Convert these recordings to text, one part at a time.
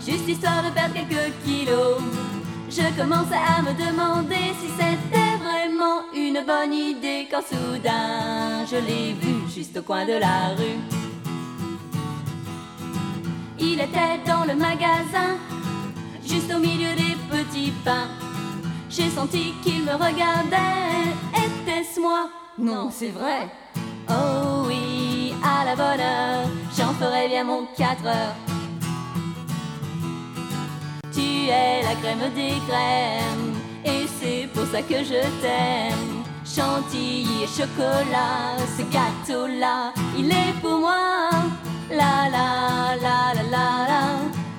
juste histoire de perdre quelques kilos. Je commence à me demander si c'était vraiment une bonne idée quand soudain je l'ai vu juste au coin de la rue. Il était dans le magasin, juste au milieu des petits pains. J'ai senti qu'il me regardait, était-ce moi? Non, c'est vrai. Oh oui, à la bonne heure, j'en ferai bien mon 4 heures la crème des crèmes. Et c'est pour ça que je t'aime. Chantilly et chocolat, ce gâteau-là, il est pour moi. La la la la la la.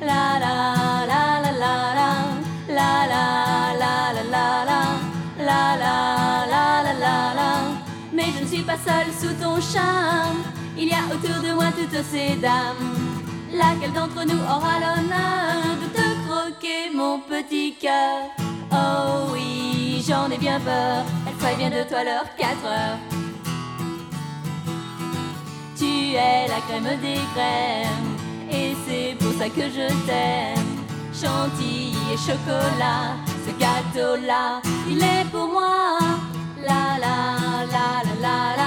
La la la la la la. La la la la la la. La la la la la la. Mais je ne suis pas seule sous ton charme. Il y a autour de moi toutes ces dames. Laquelle d'entre nous aura l'honneur de te mon petit cœur Oh oui, j'en ai bien peur Elle ferait bien de toi l'heure 4 heures tu es la crème des crèmes et c'est pour ça que je t'aime. Chantilly et chocolat, ce gâteau-là, il est pour moi. La la la la la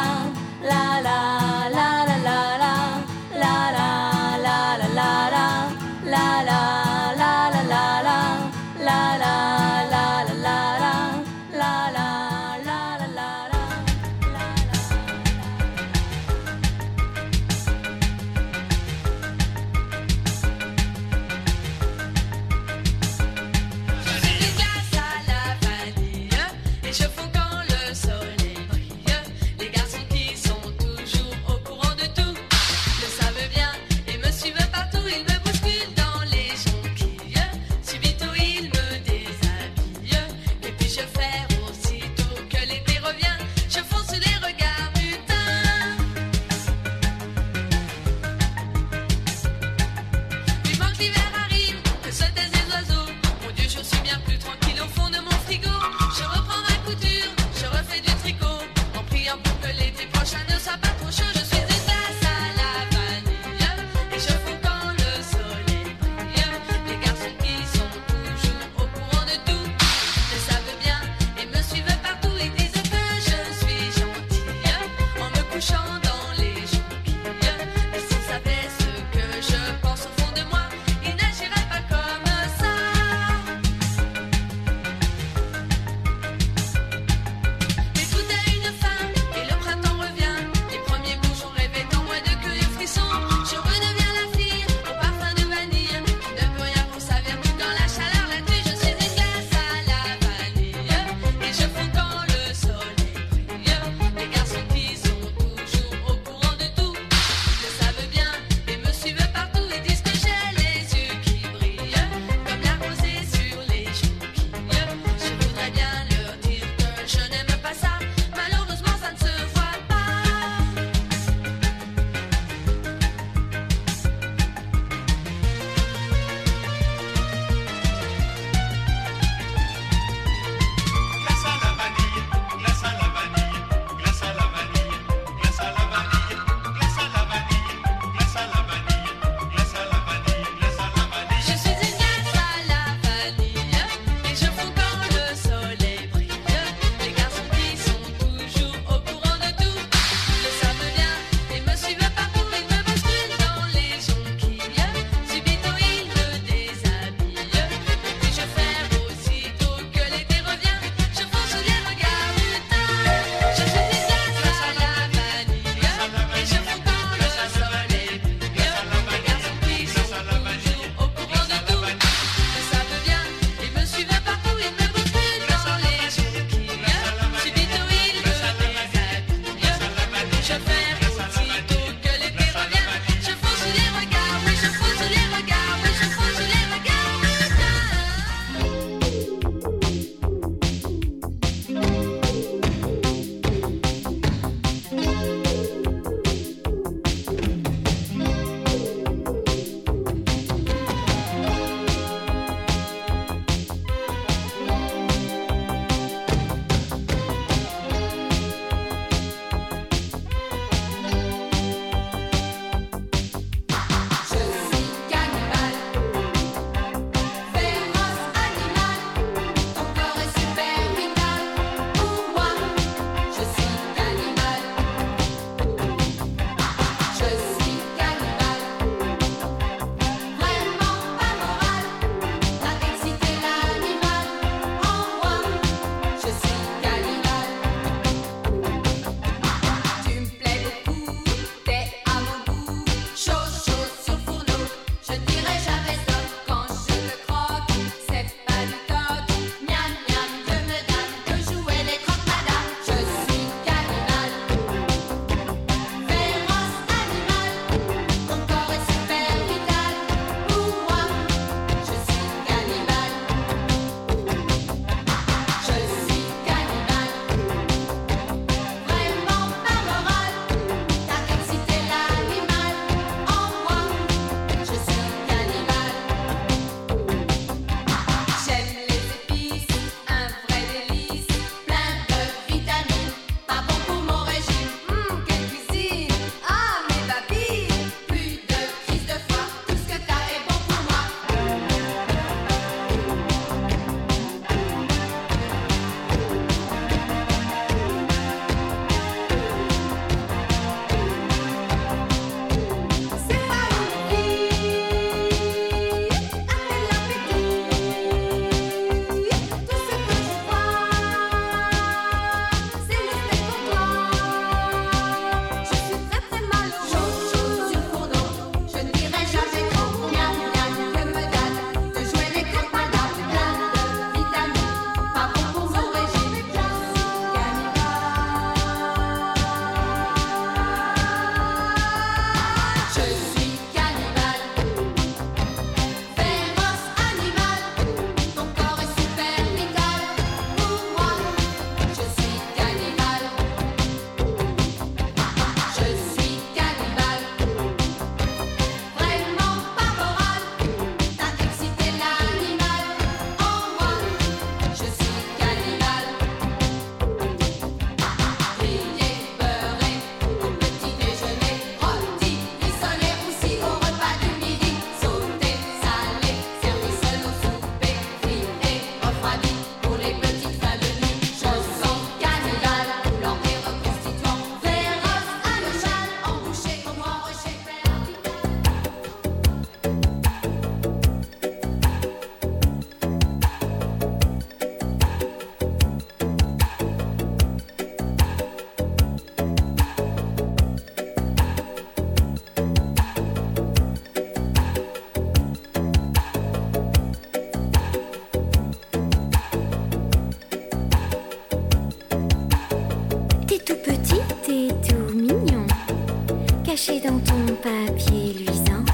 dans ton papier luisant.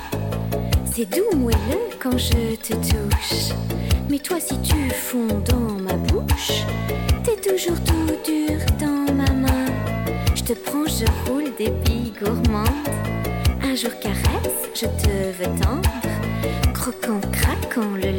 C'est doux, moelleux quand je te touche. Mais toi, si tu fonds dans ma bouche, t'es toujours tout dur dans ma main. Je te prends, je roule des billes gourmandes. Un jour caresse, je te veux tendre. Croquant, craquant le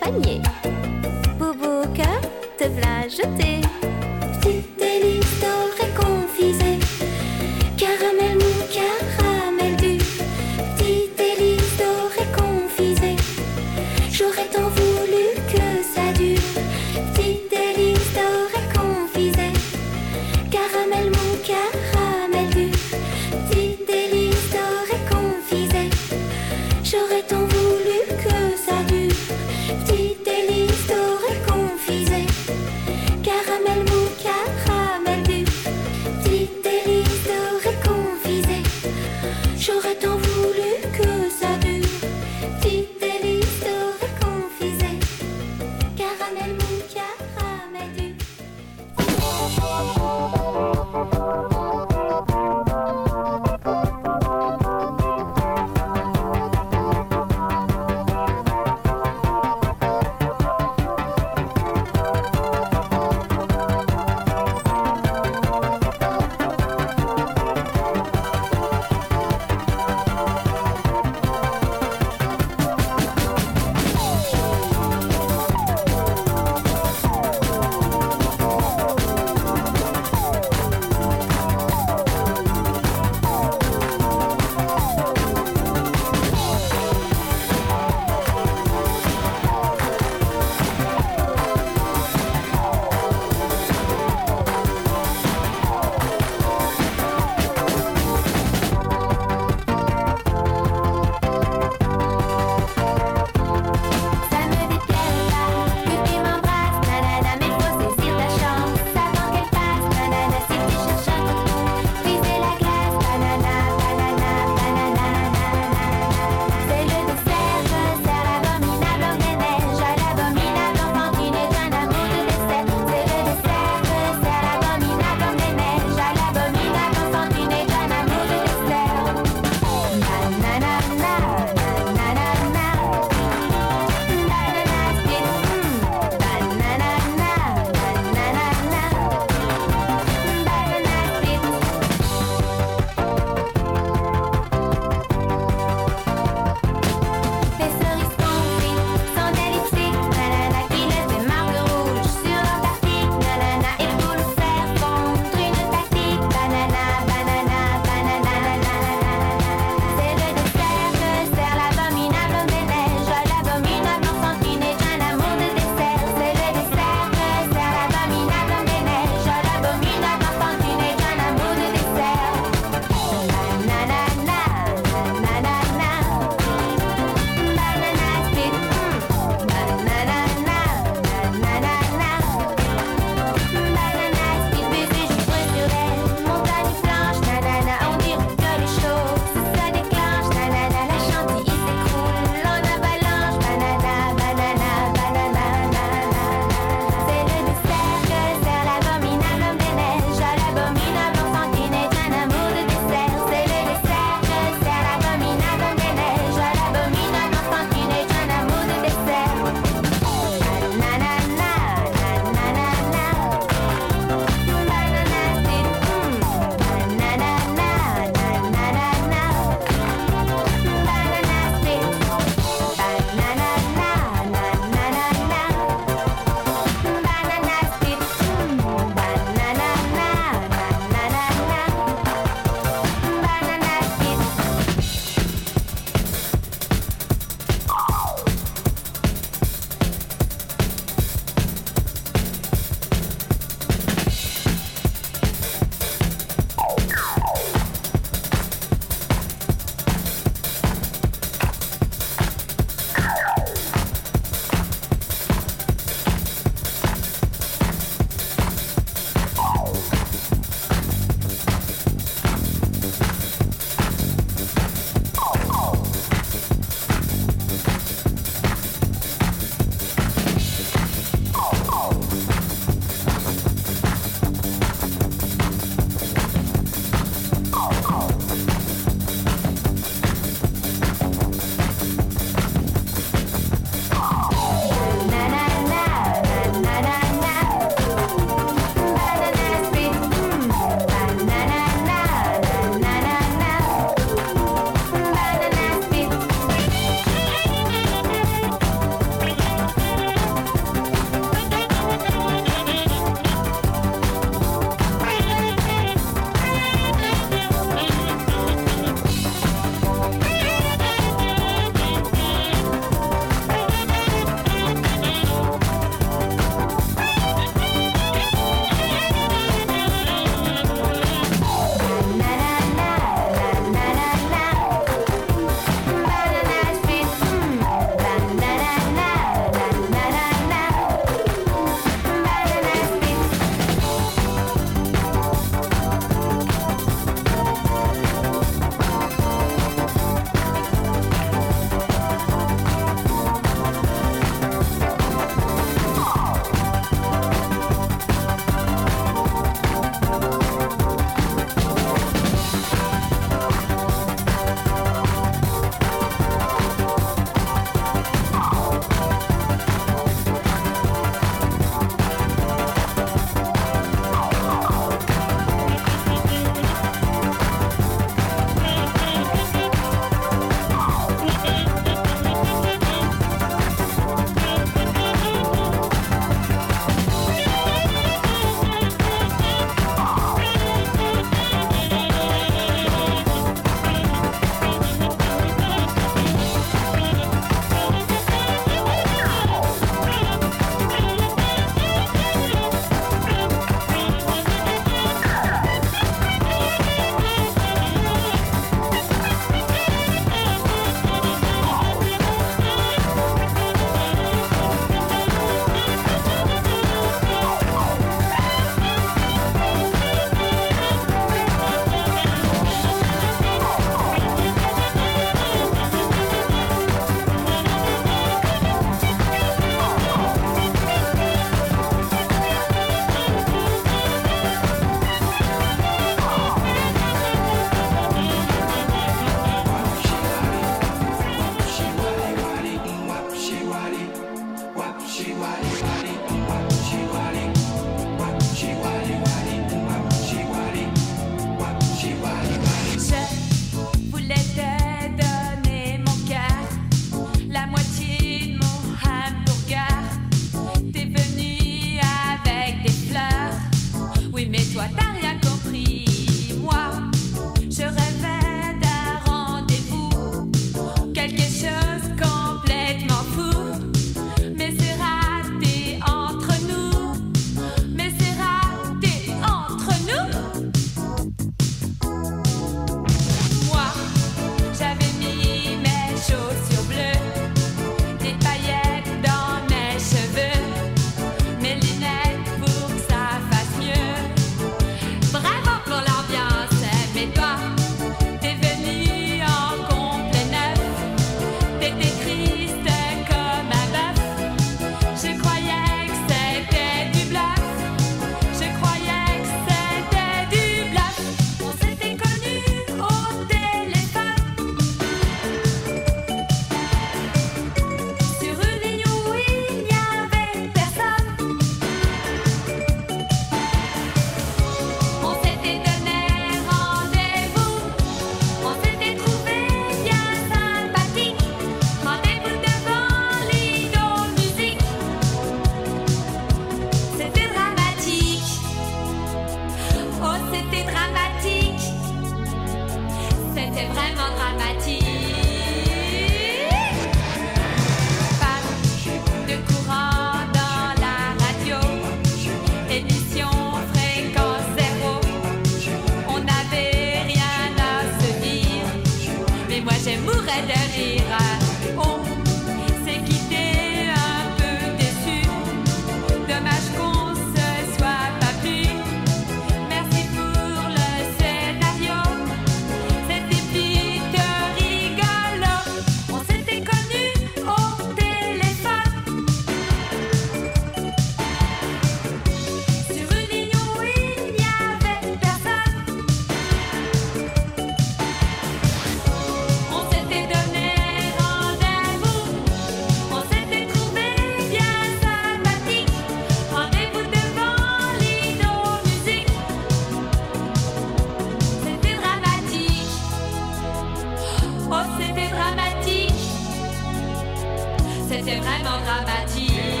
vraiment dramatique.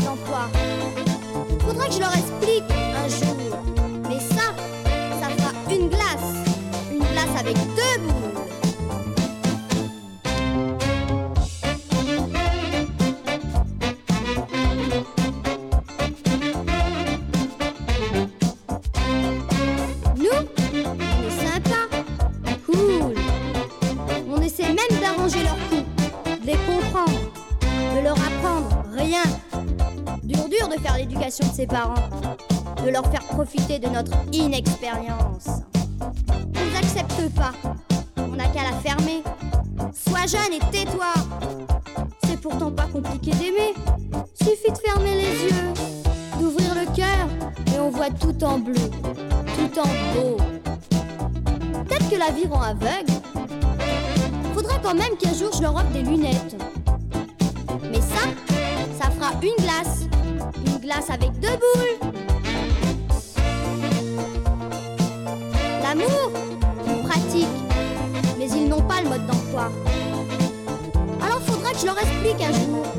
mode. Faudra que je leur explique un jour. De leur faire profiter de notre inexpérience. Ils n'acceptent pas. On n'a qu'à la fermer. Sois jeune et tais-toi. C'est pourtant pas compliqué d'aimer. Suffit de fermer les yeux, d'ouvrir le cœur et on voit tout en bleu, tout en beau. Peut-être que la vie rend aveugle. Faudrait quand même qu'un jour je leur offre des lunettes. Mais ça, ça fera une glace. Glace avec deux boules. L'amour, ils pratiquent, mais ils n'ont pas le mode d'emploi. Alors faudra que je leur explique un jour.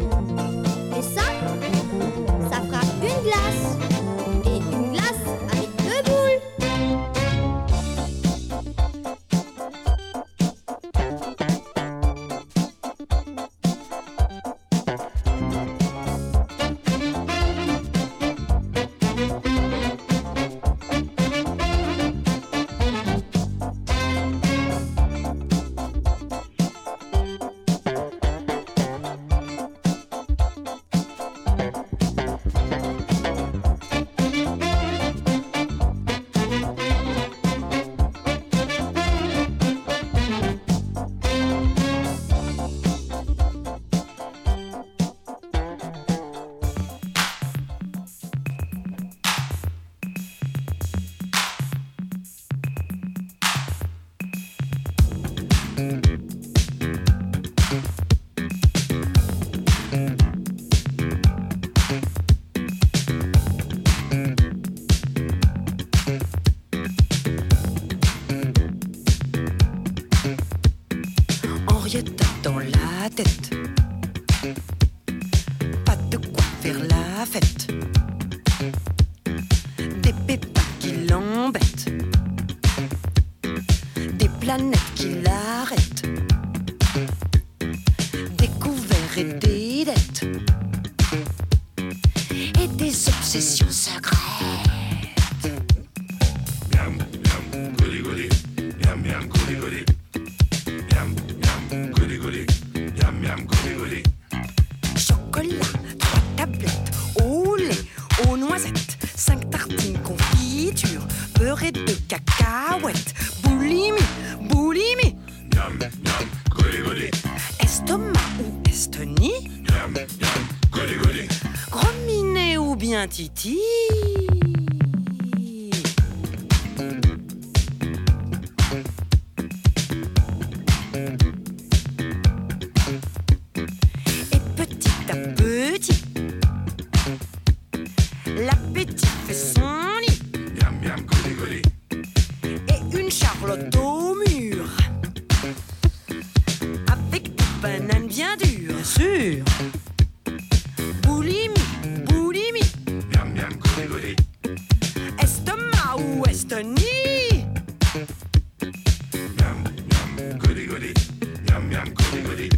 dos au mur. Avec des bananes bien dures. Bien sûr. Boulimi, boulimi. Miam, miam, goûté, goûté. Estomac ou estonie. Miam, miam, goûté. Miam, miam, goûté.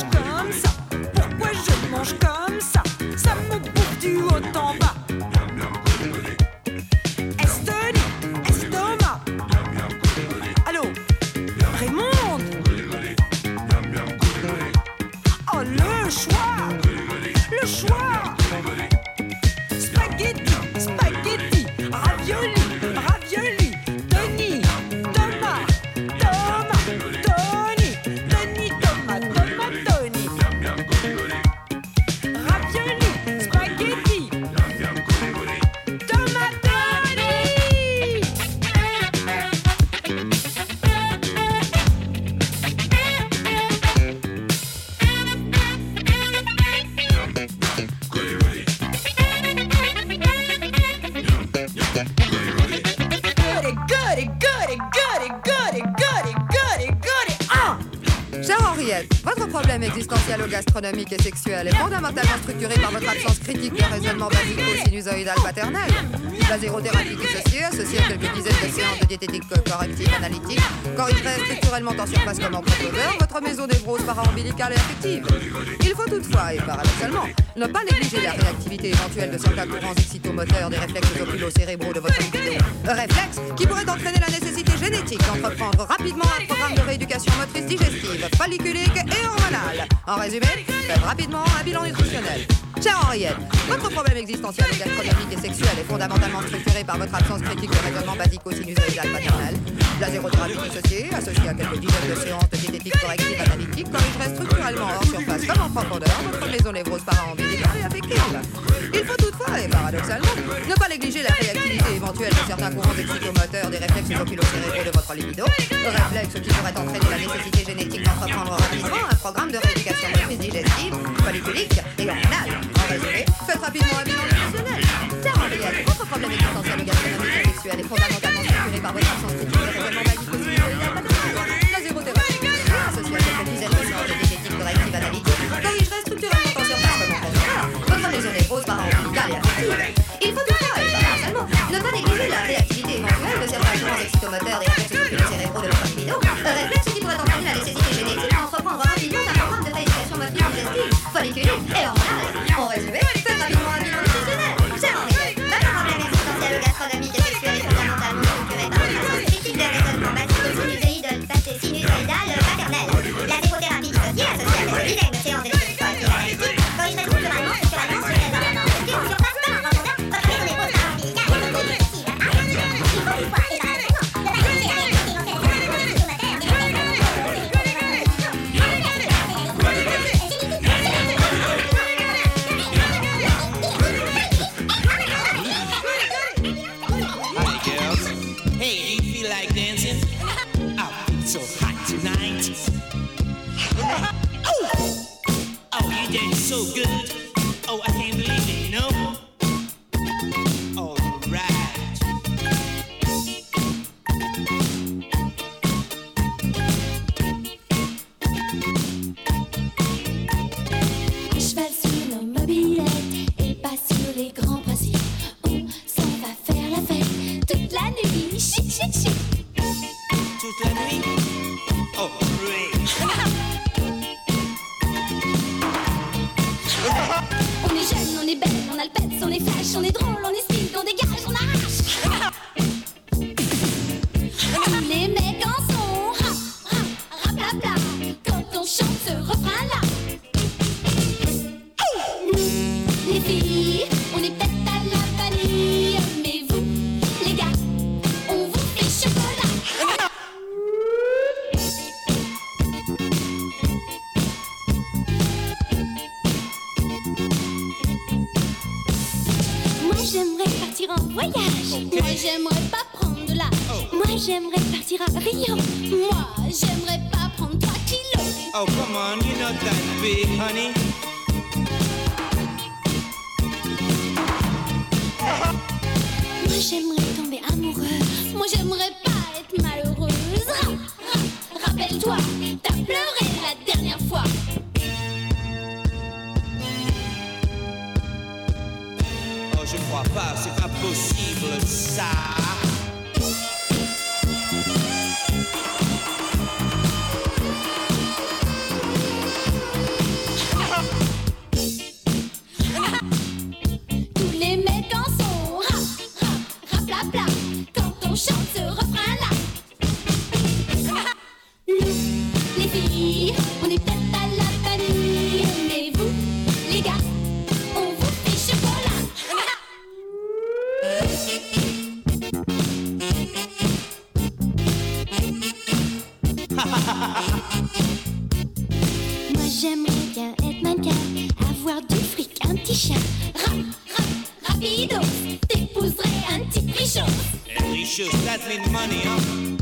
Let's go. Et sexuel est fondamentalement structuré par votre absence critique de raisonnement basico-sinusoïdal paternel. La zérothérapie dissociée, associée à quelques dizaines de séances de diététique corrective analytique, corrigerait structurellement en surface comme en profondeur votre maison névrose para-ombilicale et affective. Il faut toutefois, et paradoxalement, ne pas négliger la réactivité éventuelle de certains courants excitomoteurs des réflexes oculo-cérébraux de votre libido. Réflexes qui pourraient entraîner la nécessité génétique d'entreprendre rapidement un programme de rééducation motrice digestive, folliculique et hormonale. En résumé, faites rapidement un bilan nutritionnel. Chère Henriette, votre problème existentiel gastronomique et sexuel est fondamentalement structuré par votre absence critique de raisonnement basico-sinusoïdal paternel. La zérothérapie dissociée, associée à quelques dizaines de séances de diététique corrective analytique, corrigerait structurellement hors surface comme en profondeur votre maison névrose para-ombilicale et affective. Il faut toutefois, et paradoxalement, ne pas négliger la réactivité éventuelle de certains courants excitomoteurs des réflexes oculocérébraux de votre libido, réflexes qui pourraient entraîner la nécessité génétique d'entreprendre rapidement un programme de rééducation motrice digestive, folliculique et hormonale. En résumé, faites rapidement un bilan nutritionnel. Car Henriette, votre problème existentiel gastronomique et sexuel est fondamentalement structuré par votre absence critique de raisonnement basico-sinusoïdal paternel. La zérothérapie associée à quelques dizaines de séances de diététique corrective analytique corrigerait structurellement en surface comme en profondeur votre maison névrose para-ombilicale et affective. Il faut toutefois, et paradoxalement, ne pas négliger la réactivité éventuelle de certains courants excitomoteurs des la nuit. Chic, chic, chic. Toute la nuit. Oh, great. On est jeune, on est belle, on a le pète, on est flash, on est drôle, on est Moi j'aimerais bien être mannequin, avoir du fric, un petit chat, rap, rap, rapido, t'épouserais un petit mean money?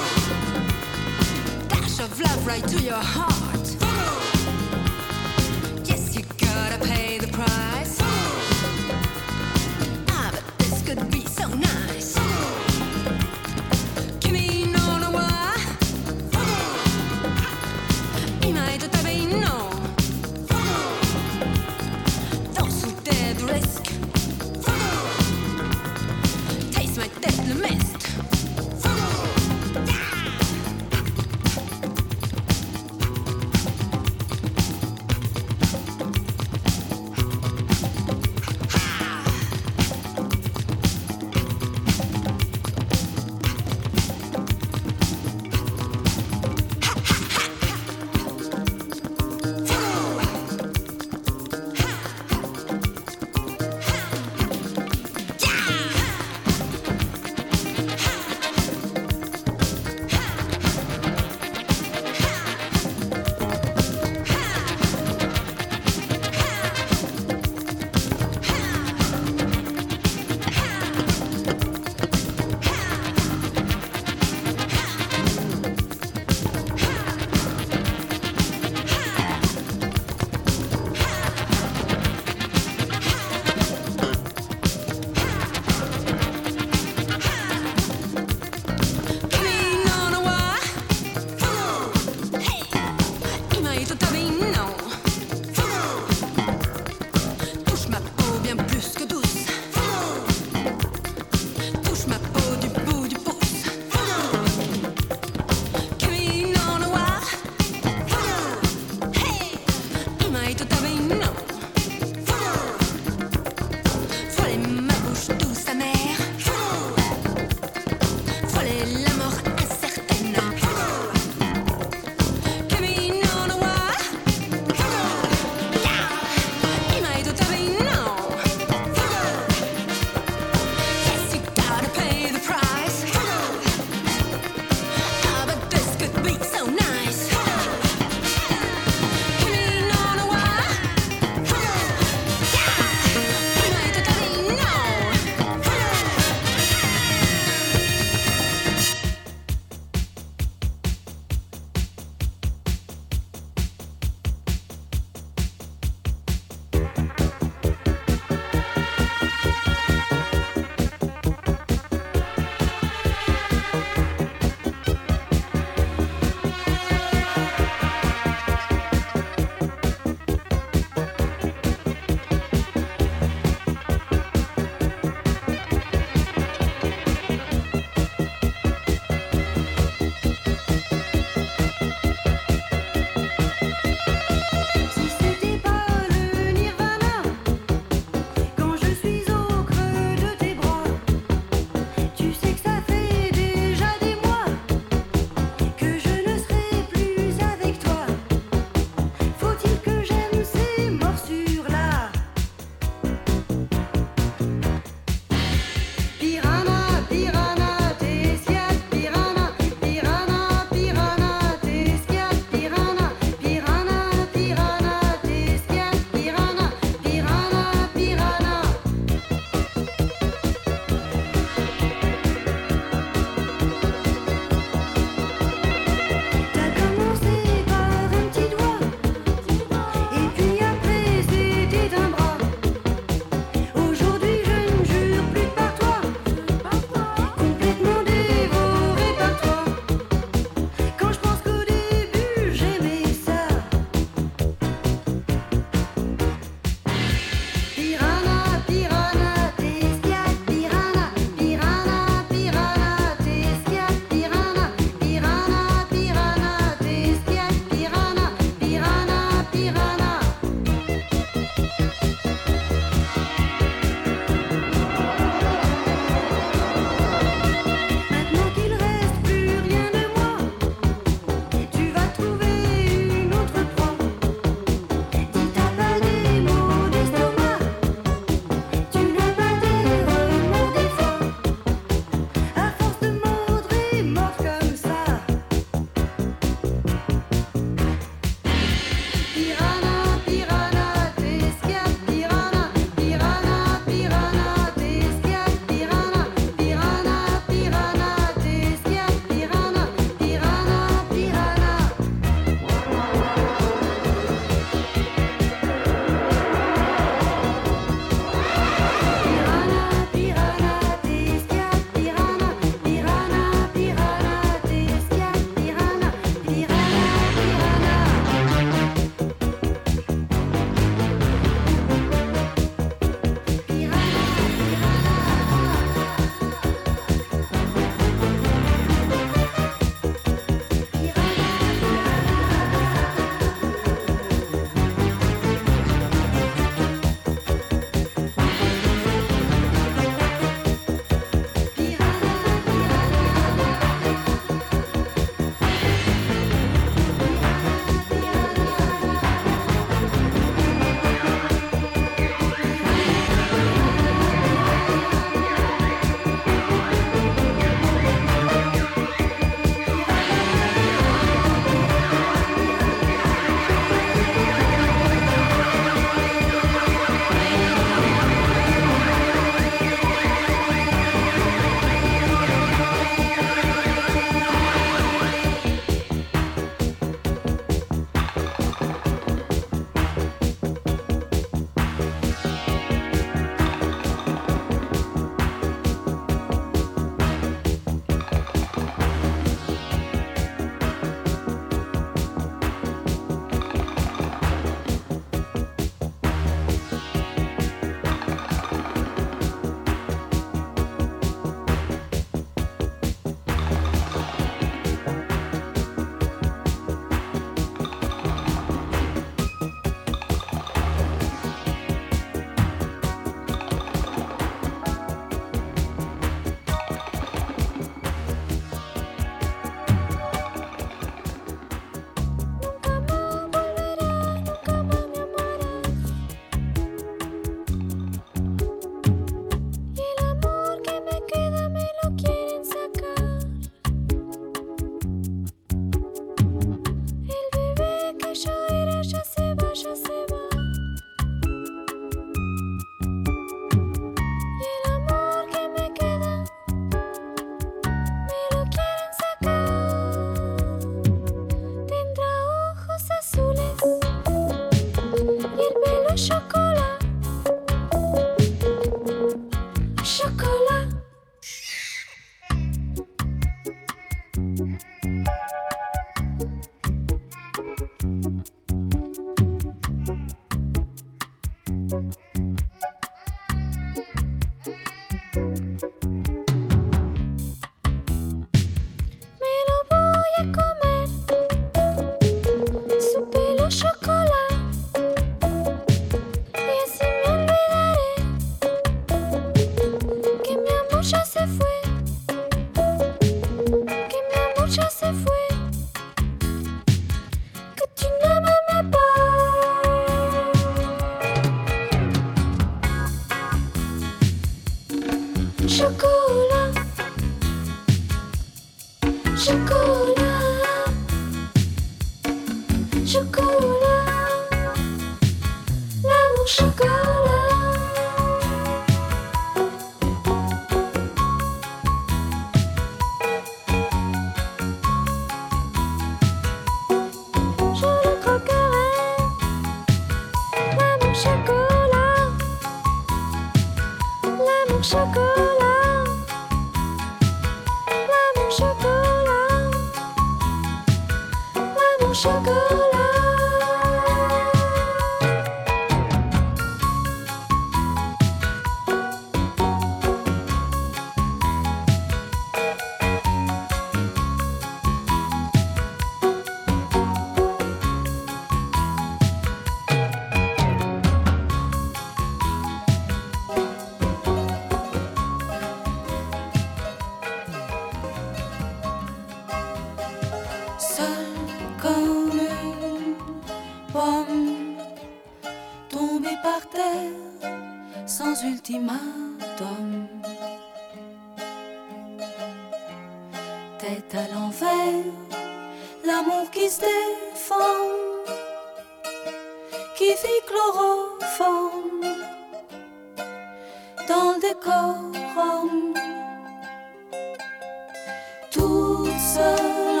seuls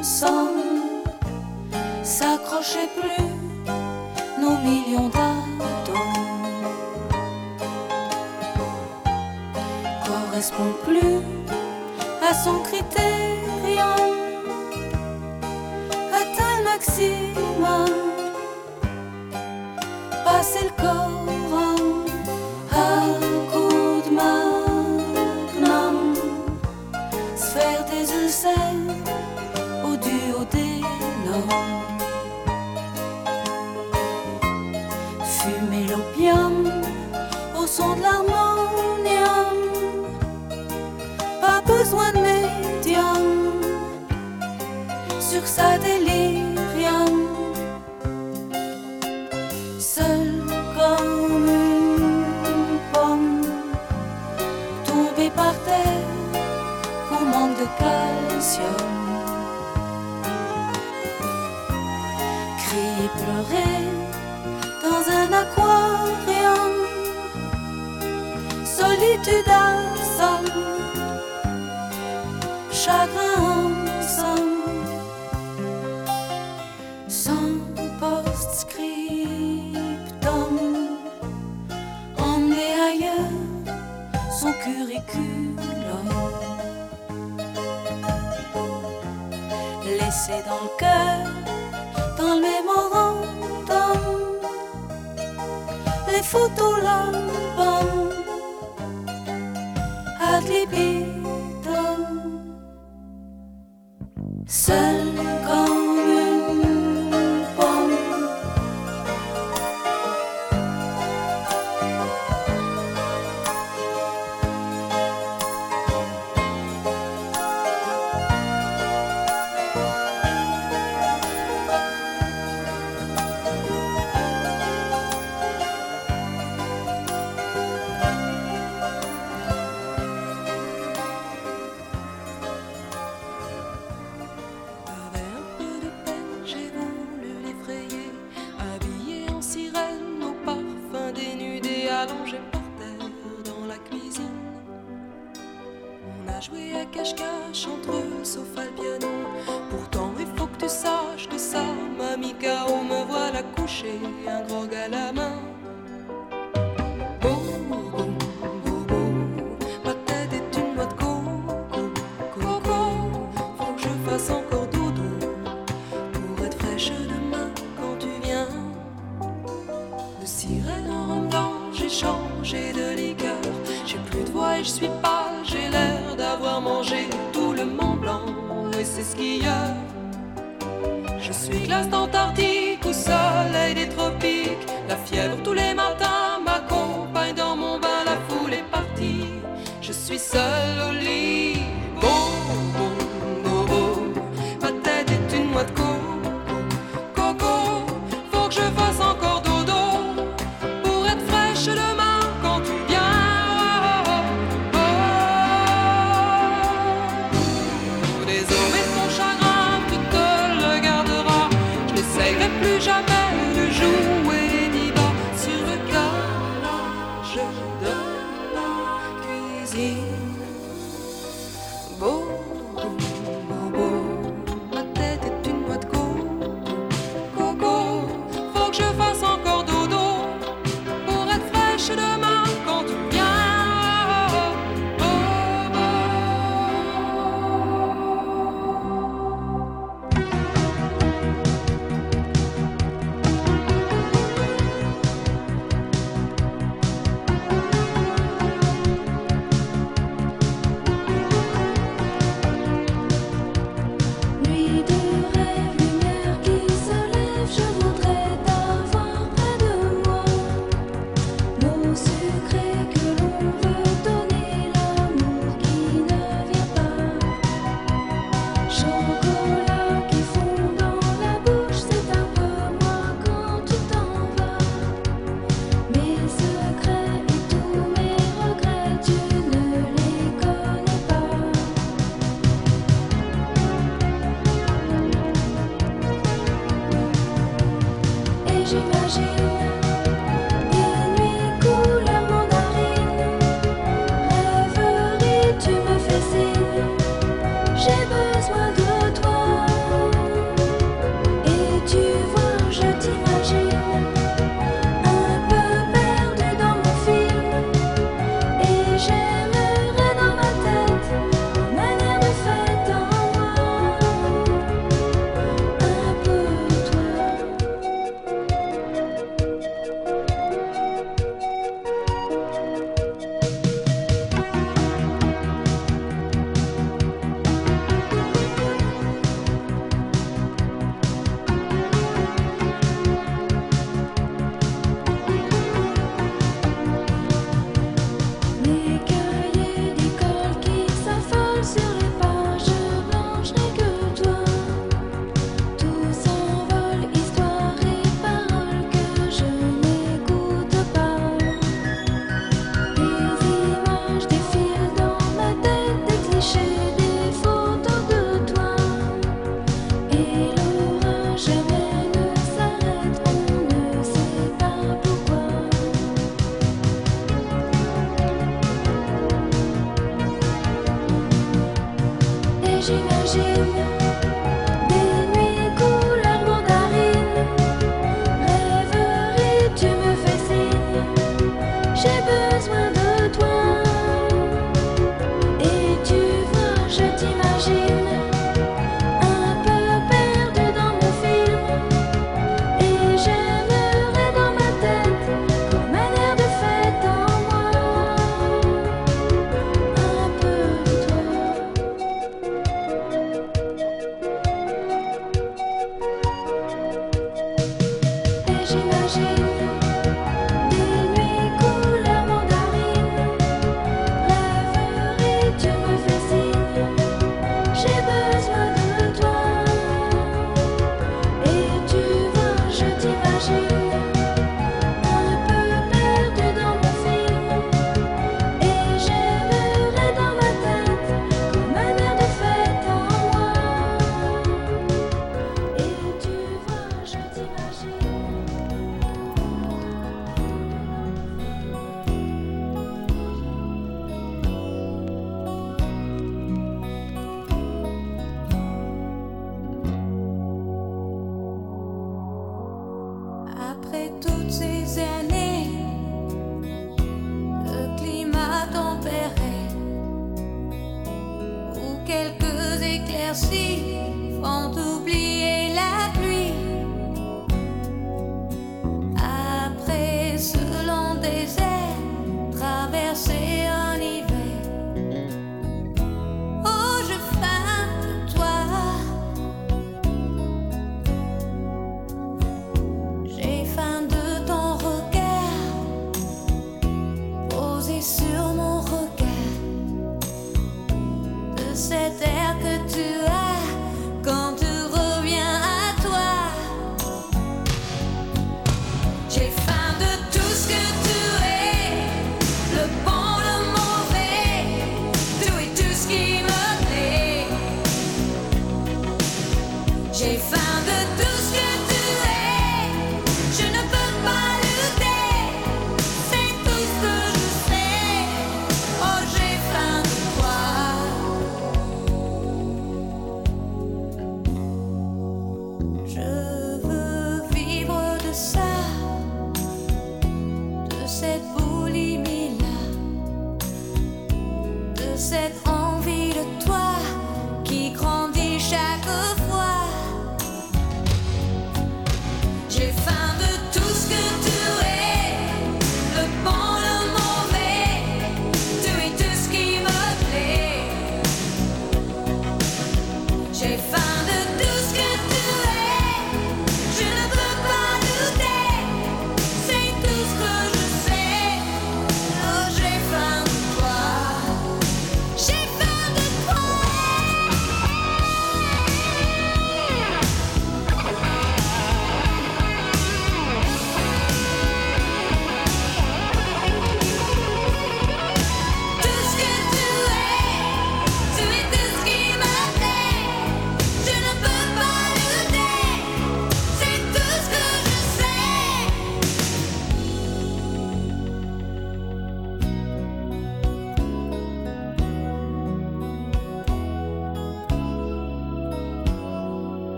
ensemble s'accrochaient plus nos millions d'atomes. Correspond plus à son critérium. tu danses chagrin ensemble. Sans post-scriptum. Emmené ailleurs son curriculum. Laissé dans le cœur dans le mémorandum. Les photos là bas. LTP.